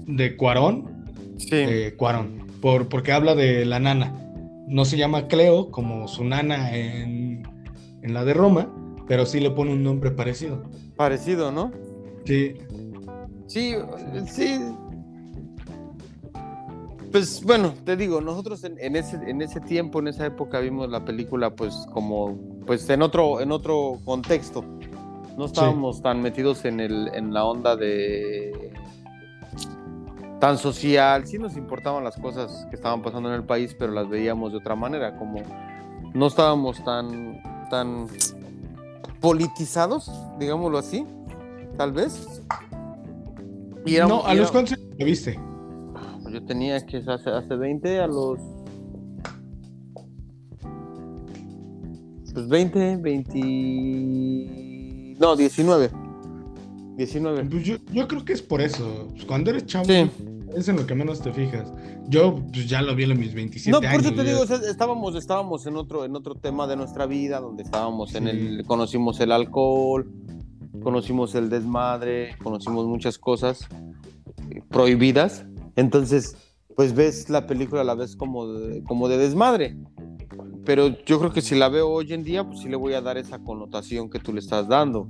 de Cuarón. Sí. eh, Cuarón, por, porque habla de la nana. No se llama Cleo como su nana en, en la de Roma, pero sí le pone un nombre parecido. Parecido, ¿no? Sí, Sí, sí. Pues bueno, te digo, nosotros en, en ese, en ese tiempo, en esa época, vimos la película, pues, como, pues en otro, en otro contexto. No estábamos tan metidos en el, en la onda de tan social. Sí nos importaban las cosas que estaban pasando en el país, pero las veíamos de otra manera, como no estábamos tan, tan politizados, digámoslo así. tal vez. Y era, no, ¿a los cuántos lo viste? Pues yo tenía que hace, hace 20, a los. Pues 20, 20. No, 19. 19. Pues yo, yo, creo que es por eso. Pues cuando eres chavo, es en lo que menos te fijas. Yo pues, ya lo vi en mis 27 años. No, por eso te digo, estábamos, estábamos en otro, en otro tema de nuestra vida, donde estábamos en el, conocimos el alcohol, conocimos el desmadre, conocimos muchas cosas prohibidas. Entonces, pues ves la película la vez como de, como de desmadre. Pero yo creo que si la veo hoy en día, pues sí le voy a dar esa connotación que tú le estás dando.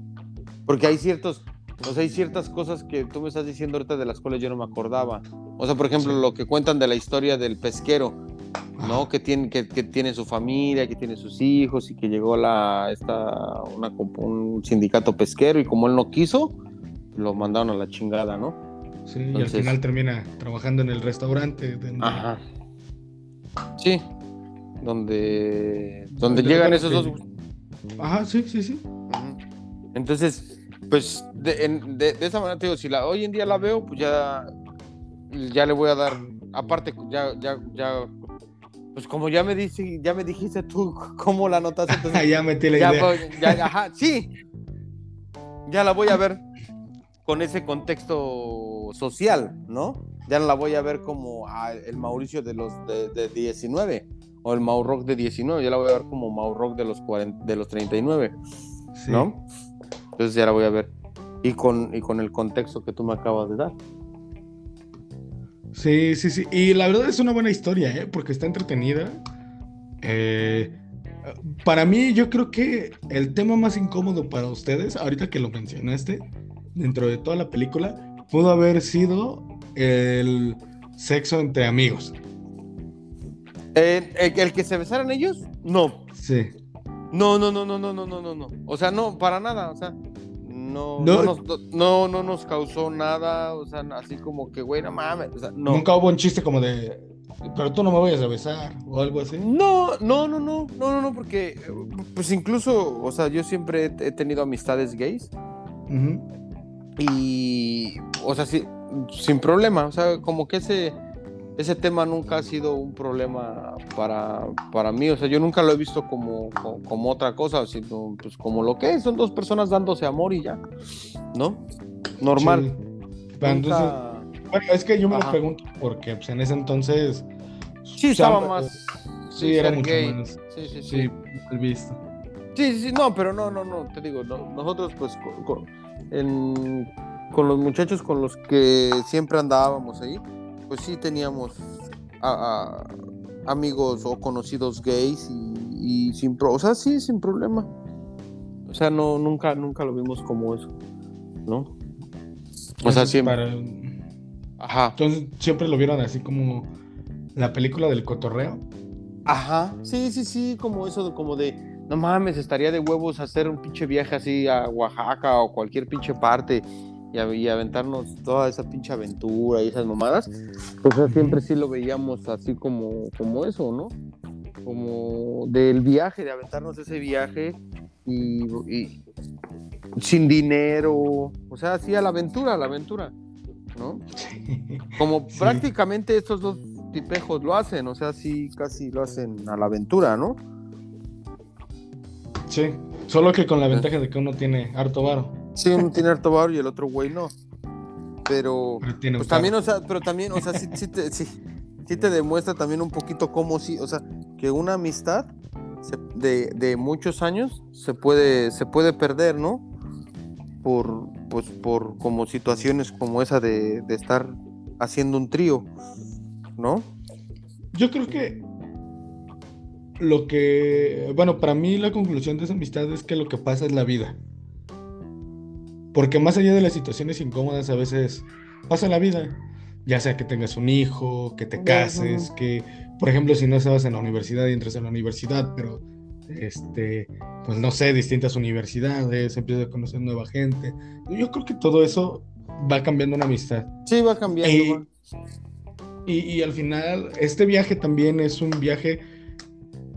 Porque hay ciertos, o sea, hay ciertas cosas que tú me estás diciendo ahorita de las cuales yo no me acordaba. O sea, por ejemplo, lo que cuentan de la historia del pesquero, ¿no? Que tiene, que, tiene su familia, que tiene sus hijos y que llegó la, esta, una, un sindicato pesquero y como él no quiso, lo mandaron a la chingada, ¿no? Sí, y al final termina trabajando en el restaurante. Ajá. Sí, donde, donde llegan esos dos. Ajá, sí, sí, sí. Entonces, pues de, esa manera te digo, si la, hoy en día la veo, pues ya, ya le voy a dar, aparte, ya, ya, ya, pues como ya me, dice, ya me dijiste tú [LAUGHS] cómo la notaste, [LAUGHS] entonces, ya metí la idea. ya, ajá, sí, [LAUGHS] ya la voy a ver con ese contexto social, ¿no? Ya no la voy a ver como el Mauricio de los de, 19 o el Rock de 19, ya la voy a ver como Rock de los 40, de los 39, ¿no? Entonces ya la voy a ver. Y con, y con el contexto que tú me acabas de dar. Sí, sí, sí. Y la verdad es una buena historia, ¿eh? Porque está entretenida. Eh, para mí, yo creo que el tema más incómodo para ustedes, ahorita que lo mencionaste, dentro de toda la película, pudo haber sido el sexo entre amigos. ¿El, el que se besaran ellos? No. Sí. No, no, no, no, no, no, no, no, no. O sea, no, para nada. O sea, no, no, nos, no, no nos causó nada. O sea, así como que, güey, no mames. O sea, no. Nunca hubo un chiste como de, pero tú no me vayas a besar o algo así. No, no, no, no, no, no, no, porque, pues incluso, o sea, yo siempre he tenido amistades gays. Y, o sea, sí, sin problema. O sea, como que ese ese tema nunca ha sido un problema para, para mí. O sea, yo nunca lo he visto como, como, otra cosa, sino pues como lo que es. Son dos personas dándose amor y ya. ¿No? Normal. bueno, es que yo me lo pregunto porque pues, en ese entonces. Sí, estaba más. Sí, era mucho menos. Sí, sí, sí. sí visto. Sí, sí, no, pero no, no, no. Te digo, nosotros, pues, con, con los muchachos con los que siempre andábamos ahí pues sí teníamos amigos o conocidos gays y, sin o sea, sí, sin problema. O sea, no, nunca, nunca lo vimos como eso, ¿no? O sea, siempre. Ajá. Entonces, siempre lo vieron así como la película del cotorreo. Ajá, sí, sí, sí, como eso, como de, no mames, estaría de huevos hacer un pinche viaje así a Oaxaca o cualquier pinche parte y, aventarnos toda esa pinche aventura y esas mamadas, pues siempre sí lo veíamos así como, como eso, ¿no? Como del viaje, de aventarnos ese viaje y, sin dinero, o sea, así a la aventura, a la aventura, ¿no? Como prácticamente estos dos tipejos lo hacen, o sea, sí, casi lo hacen a la aventura, ¿no? Sí, solo que con la ventaja de que uno tiene harto varo. Sí, uno tiene harto barro y el otro güey no. Pero, pues también, o sea, pero también, o sea, sí, sí, te, sí, te demuestra también un poquito cómo sí, o sea, que una amistad de, de, muchos años se puede, se puede perder, ¿no? Por, pues, por como situaciones como esa de, de estar haciendo un trío, ¿no? Yo creo que lo que, bueno, para mí la conclusión de esa amistad es que lo que pasa es la vida. Porque más allá de las situaciones incómodas, a veces pasa la vida. Ya sea que tengas un hijo, que te cases, que, por ejemplo, si no estabas en la universidad y entras en la universidad, pero, este, pues no sé, distintas universidades, empiezas a conocer nueva gente. Yo creo que todo eso va cambiando una amistad. Sí, va cambiando. Y, y, al final, este viaje también es un viaje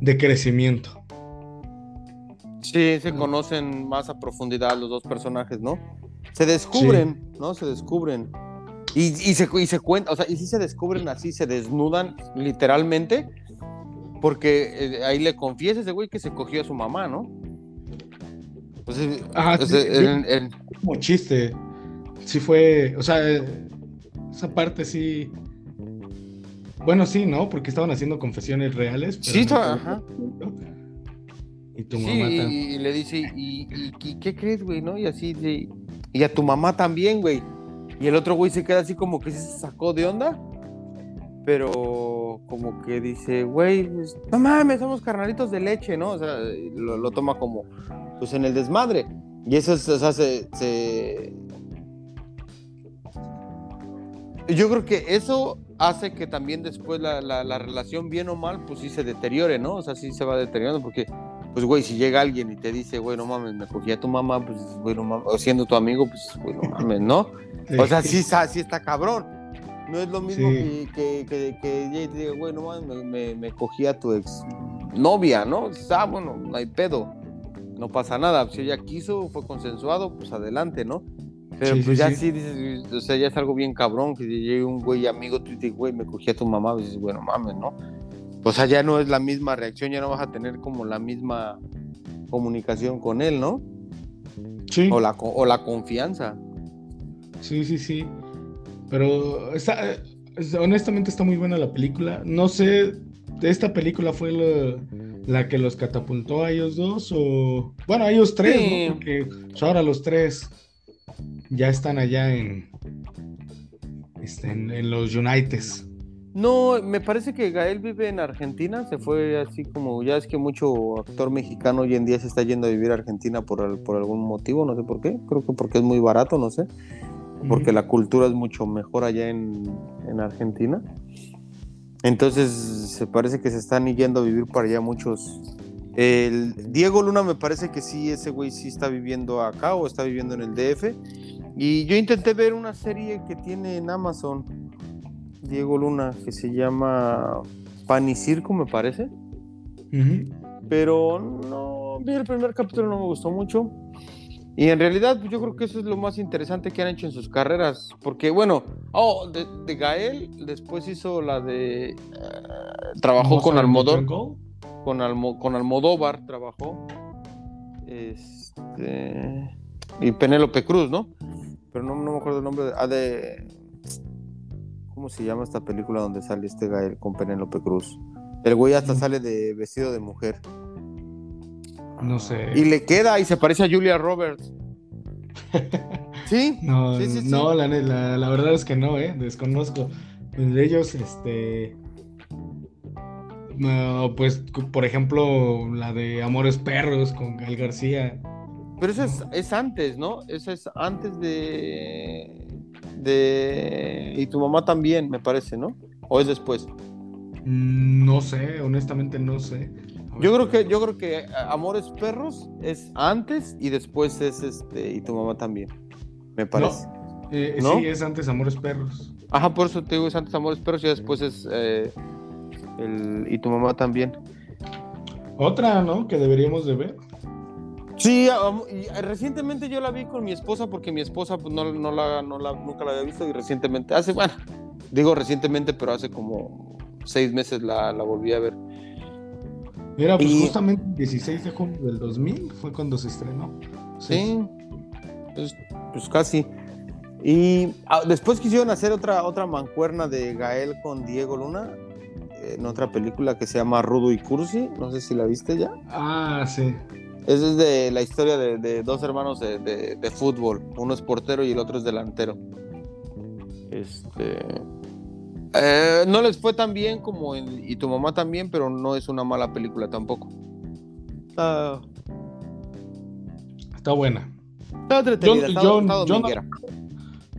de crecimiento. Sí, se conocen más a profundidad los dos personajes, ¿no? se descubren, ¿no? Se descubren. Y, y se, y se cuenta, o sea, y sí se descubren así, se desnudan literalmente, porque eh, ahí le confiesa ese güey que se cogió a su mamá, ¿no? Pues, Ajá, como chiste. Sí fue, o sea, esa parte sí. Bueno, sí, ¿no? Porque estaban haciendo confesiones reales. sí, ajá. Y tu mamá también. Y, le dice, ¿y, y, qué crees, güey? ¿No? Y así, y a tu mamá también, güey. Y el otro güey se queda así como que se sacó de onda. Pero como que dice, güey, pues, no mames, somos carnalitos de leche, ¿no? O sea, lo, toma como, pues en el desmadre. Y eso es, o sea, se, Yo creo que eso hace que también después la, la, relación, bien o mal, pues sí se deteriore, ¿no? O sea, sí se va deteriorando porque pues, güey, si llega alguien y te dice, güey, no mames, me cogí a tu mamá, pues, güey, no mames, o siendo tu amigo, pues, güey, no mames, ¿no? O sea, sí, sí está cabrón. No es lo mismo que, que, que, que te diga, güey, no mames, me, me, cogí a tu ex novia, ¿no? Ah, bueno, no hay pedo, no pasa nada. Si ella quiso, fue consensuado, pues adelante, ¿no? Pero pues ya sí. dices, o sea, ya es algo bien cabrón, que llegue un güey amigo, tú dices, güey, me cogí a tu mamá, pues dices, güey, no mames, ¿no? Pues allá no es la misma reacción, ya no vas a tener como la misma comunicación con él, ¿no? Sí. O la, o la confianza. Sí, sí, sí. Pero honestamente está muy buena la película. No sé, ¿esta película fue la, que los catapultó a ellos dos? O. Bueno, a ellos tres, ¿no? Porque ahora los tres ya están allá en. Este, en, en los Uniteds. No, me parece que Gael vive en Argentina, se fue así como, ya es que mucho actor mexicano hoy en día se está yendo a vivir a Argentina por, por algún motivo, no sé por qué, creo que porque es muy barato, no sé, porque la cultura es mucho mejor allá en, Argentina. Entonces, se parece que se están yendo a vivir para allá muchos. El Diego Luna me parece que sí, ese güey sí está viviendo acá o está viviendo en el DF. Y yo intenté ver una serie que tiene en Amazon Diego Luna que se llama Pan y Circo, me parece. Pero no, vi el primer capítulo, no me gustó mucho. Y en realidad pues, yo creo que eso es lo más interesante que han hecho en sus carreras. Porque bueno, oh, de, Gael después hizo la de... Eh, trabajó con Almodóvar. Con, con Almodóvar trabajó. Este, y Penélope Cruz, ¿no? Pero no, me acuerdo el nombre. De, ah, de ¿Cómo se llama esta película donde sale este Gael con Penélope Cruz? El güey hasta sale de vestido de mujer. No sé. Y le queda y se parece a Julia Roberts. [LAUGHS] ¿Sí? No, no la, la, verdad es que no, ¿eh? Desconozco. De ellos, este. pues, por ejemplo, la de Amores Perros con Gael García. Pero eso es, es antes, ¿no? Eso es antes de de... Y tu mamá también, me parece, ¿no? ¿O es después? Mm, no sé, honestamente no sé. Yo creo que, yo creo que Amores Perros es antes y después es este, y tu mamá también, me parece. Eh, no, Sí, es antes Amores Perros. Ajá, por eso te digo, es antes Amores Perros y después es eh, el, y tu mamá también. Otra, ¿no? Que deberíamos de ver. Sí, eh, recientemente yo la vi con mi esposa porque mi esposa pues, no, la, nunca la había visto y recientemente, hace, bueno, digo recientemente, pero hace como seis meses la, volví a ver. Mira, pues justamente el 16 de junio del 2000 fue cuando se estrenó. Sí, pues, pues, casi. Y ah, después quisieron hacer otra, otra mancuerna de Gael con Diego Luna en otra película que se llama Rudo y Cursi. No sé si la viste ya. Ah, sí. Esa es de la historia de, dos hermanos de, fútbol. Uno es portero y el otro es delantero. Este. Eh, no les fue tan bien como en, y tu mamá también, pero no es una mala película tampoco. Está, está buena. Está entretenida, yo, yo,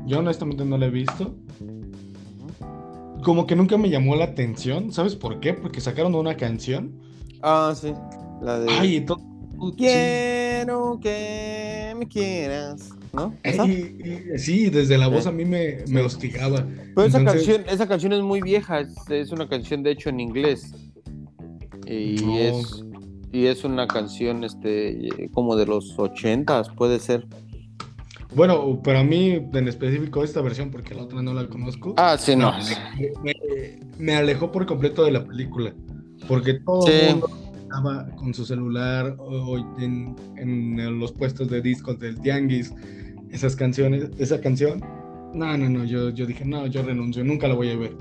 yo, honestamente no la he visto. Como que nunca me llamó la atención. ¿Sabes por qué? Porque sacaron una canción. Ah, sí. La de. Ay, Quiero que me quieras. ¿No? sí, desde la voz a mí me, me hostigaba. Pero esa, canción, esa canción es muy vieja, es, una canción de hecho en inglés. Y, es, y es una canción este, como de los ochentas, puede ser. Bueno, pero a mí en específico esta versión, porque la otra no la conozco. Ah, sí, no. Me, me alejó por completo de la película. Porque todo el mundo estaba con su celular o en, en, los puestos de discos del Tianguis, esas canciones, esa canción. No, no, no, yo, yo dije, no, yo renuncio, nunca la voy a ver.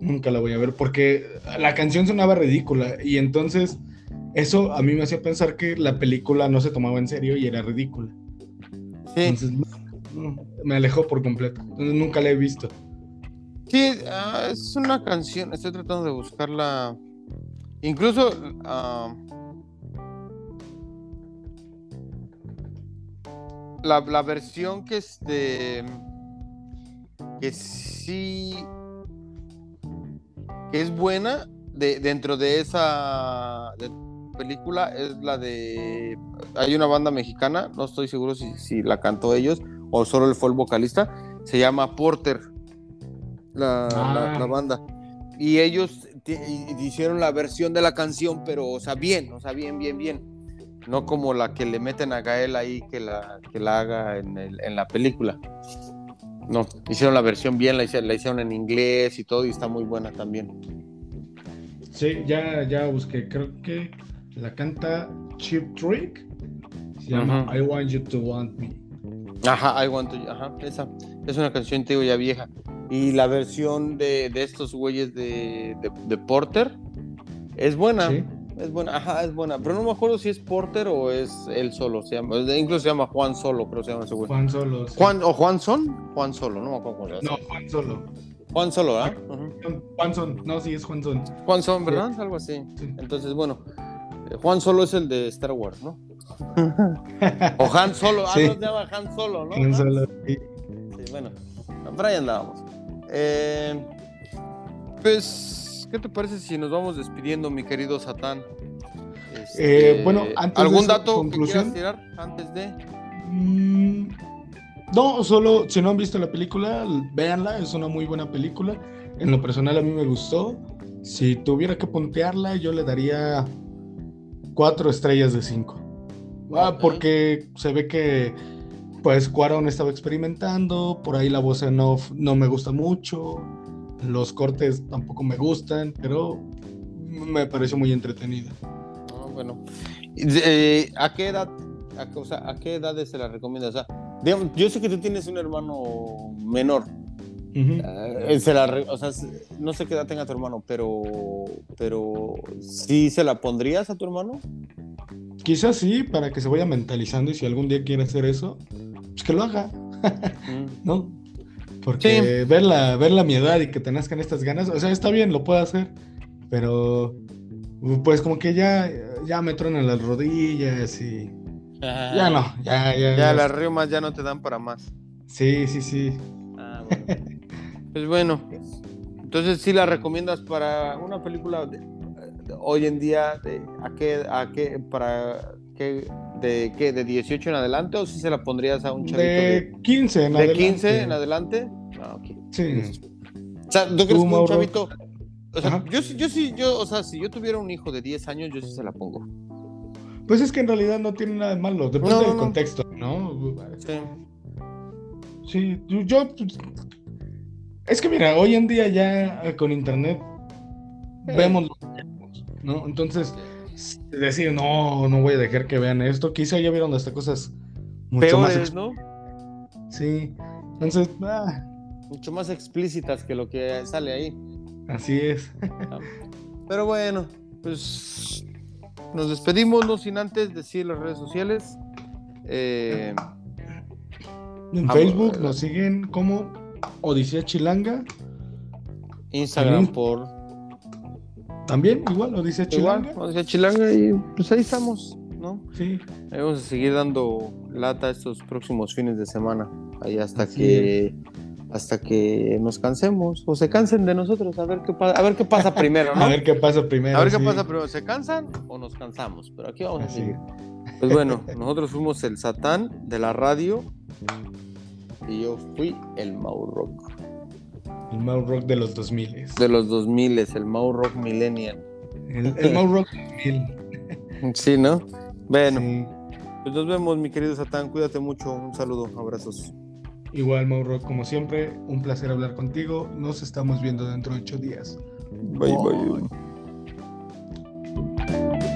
Nunca la voy a ver porque la canción sonaba ridícula y entonces eso a mí me hacía pensar que la película no se tomaba en serio y era ridícula. Sí. Entonces me alejó por completo. Entonces nunca la he visto. Sí, ah, es una canción, estoy tratando de buscarla. Incluso uh, la, la, versión que este que sí que es buena de, dentro de esa película es la de hay una banda mexicana, no estoy seguro si, si la cantó ellos o solo él fue el vocalista, se llama Porter la, la, ah. banda. Y ellos hicieron la versión de la canción, pero, o sea, bien, o sea, bien, bien, bien. No como la que le meten a Gael ahí que la, que la haga en, el, en la película. No, hicieron la versión bien, la hicieron, la hicieron en inglés y todo, y está muy buena también. Sí, ya, ya busqué, creo que la canta Chip Trick. Se llama I Want You to Want Me. Ajá, I Want to, ajá, esa. Es una canción, te digo, ya vieja. Y la versión de, de estos güeyes de, de, Porter es buena. Es buena, ajá, es buena. Pero no me acuerdo si es Porter o es él solo. Se llama, incluso se llama Juan Solo, creo que se llama ese güey. Juan Solo. Juan, ¿O Juan Son? Juan Solo, no me acuerdo cómo se llama. No, Juan Solo. Juan Solo, ¿verdad? Juan Son, no, sí, es Juan Son. Juan Son, ¿verdad? Algo así. Entonces, bueno, eh, Juan Solo es el de Star Wars, ¿no? O Han Solo, ah, no se llama Han Solo, ¿no? Han Solo, sí. Sí, bueno, por ahí andábamos. Eh, pues, ¿qué te parece si nos vamos despidiendo, mi querido Satán? Este, eh, bueno, ¿algún dato que quieras tirar antes de? Mm, no, solo si no han visto la película, véanla, es una muy buena película. En lo personal a mí me gustó. Si tuviera que puntearla, yo le daría cuatro estrellas de cinco. Ah, porque se ve que pues Cuaron estaba experimentando, por ahí la voz en off no me gusta mucho, los cortes tampoco me gustan, pero me pareció muy entretenida. Ah, bueno, eh, ¿a qué edad, a, qué edades se la recomiendas? O sea, yo sé que tú tienes un hermano menor. Eh, se la, o sea, no sé qué edad tenga tu hermano, pero, pero ¿sí se la pondrías a tu hermano? Quizás sí, para que se vaya mentalizando y si algún día quiere hacer eso, pues que lo haga. [LAUGHS] ¿no? Porque verla, verla a mi edad y que te nazcan estas ganas, o sea, está bien, lo puedo hacer, pero pues como que ya, ya me truenan las rodillas y ya no, ya, ya. Ya, las riumas ya no te dan para más. Sí, sí, sí. Ah, pues bueno, entonces sí la recomiendas para una película de, hoy en día de, a qué, a qué, para qué, de qué, de 18 en adelante o si se la pondrías a un chavito de, 15 en de adelante. 15 en adelante. Ah, sí. O sea, ¿tú crees que un chavito o sea, yo, yo sí, yo, o sea, si yo tuviera un hijo de 10 años, yo sí se la pongo. Pues es que en realidad no tiene nada de malo, depende del contexto, ¿no? Sí. Sí, yo. Es que mira, hoy en día ya eh, con internet vemos ¿no? Entonces, decir, no, no voy a dejar que vean esto, quizá ya vieron hasta cosas mucho más ¿no? Sí, entonces, ah. mucho más explícitas que lo que sale ahí. Así es. Pero bueno, pues nos despedimos, no sin antes decir las redes sociales. Eh, en Facebook nos siguen como Odisea Chilanga. Instagram por también, igual, lo dice Chilanga. Igual, dice Chilanga y pues ahí estamos, ¿no? Sí. Ahí vamos a seguir dando lata estos próximos fines de semana. Ahí hasta que hasta que nos cansemos o se cansen de nosotros, a ver qué pasa, a ver qué pasa primero, ¿no? [LAUGHS] a ver qué pasa primero. A ver qué pasa primero, ¿se cansan o nos cansamos? Pero aquí vamos a seguir. Pues bueno, [LAUGHS] nosotros fuimos el Satán de la radio y yo fui el Rock. El Mau Rock de los 2000. De los 2000, el Mau Rock Millennial. El, el Mau Rock 2000. [LAUGHS] Sí, ¿no? Bueno, pues nos vemos, mi querido Satán. Cuídate mucho. Un saludo, abrazos. Igual, Mau Rock, como siempre, un placer hablar contigo. Nos estamos viendo dentro de ocho días. Bye, bye. bye.